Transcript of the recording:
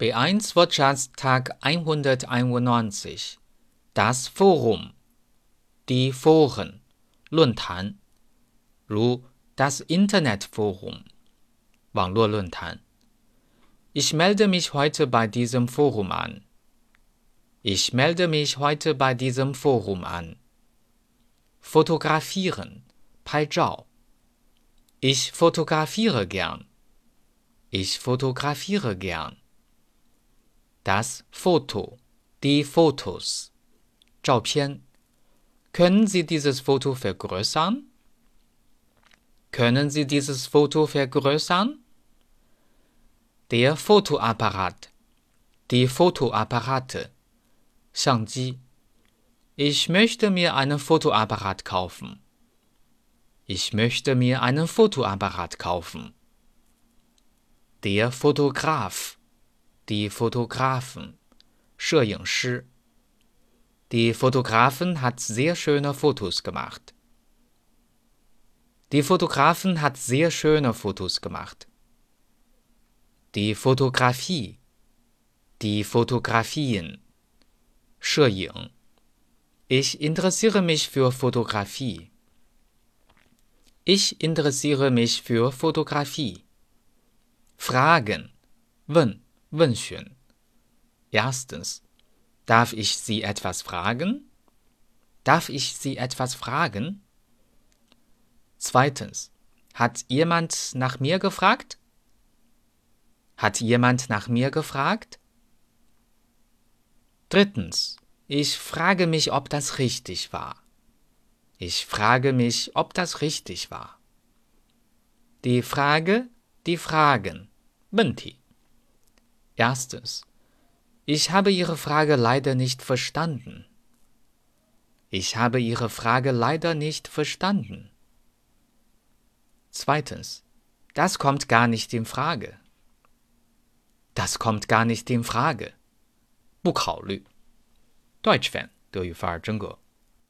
B1 Wirtschaftstag 191 Das Forum Die Foren 论坛如 das Internetforum 网络论坛 Ich melde mich heute bei diesem Forum an. Ich melde mich heute bei diesem Forum an. Fotografieren 拍照 Ich fotografiere gern. Ich fotografiere gern. Das Foto, die Fotos, 照片. Können Sie dieses Foto vergrößern? Können Sie dieses Foto vergrößern? Der Fotoapparat, die Fotoapparate, 相机. Ich möchte mir einen Fotoapparat kaufen. Ich möchte mir einen Fotoapparat kaufen. Der Fotograf, die Fotografen, Shi. Die Fotografen hat sehr schöne Fotos gemacht. Die Fotografen hat sehr schöne Fotos gemacht. Die Fotografie, die Fotografien, Shi. Ich interessiere mich für Fotografie. Ich interessiere mich für Fotografie. Fragen, 问。问询. Erstens, darf ich Sie etwas fragen? Darf ich Sie etwas fragen? Zweitens, hat jemand nach mir gefragt? Hat jemand nach mir gefragt? Drittens, ich frage mich, ob das richtig war. Ich frage mich, ob das richtig war. Die Frage, die Fragen. Menti. Erstens. Ich habe Ihre Frage leider nicht verstanden. Ich habe Ihre Frage leider nicht verstanden. Zweitens. Das kommt gar nicht in Frage. Das kommt gar nicht in Frage. 不考虑。Deutsch Fan 德语范儿真格。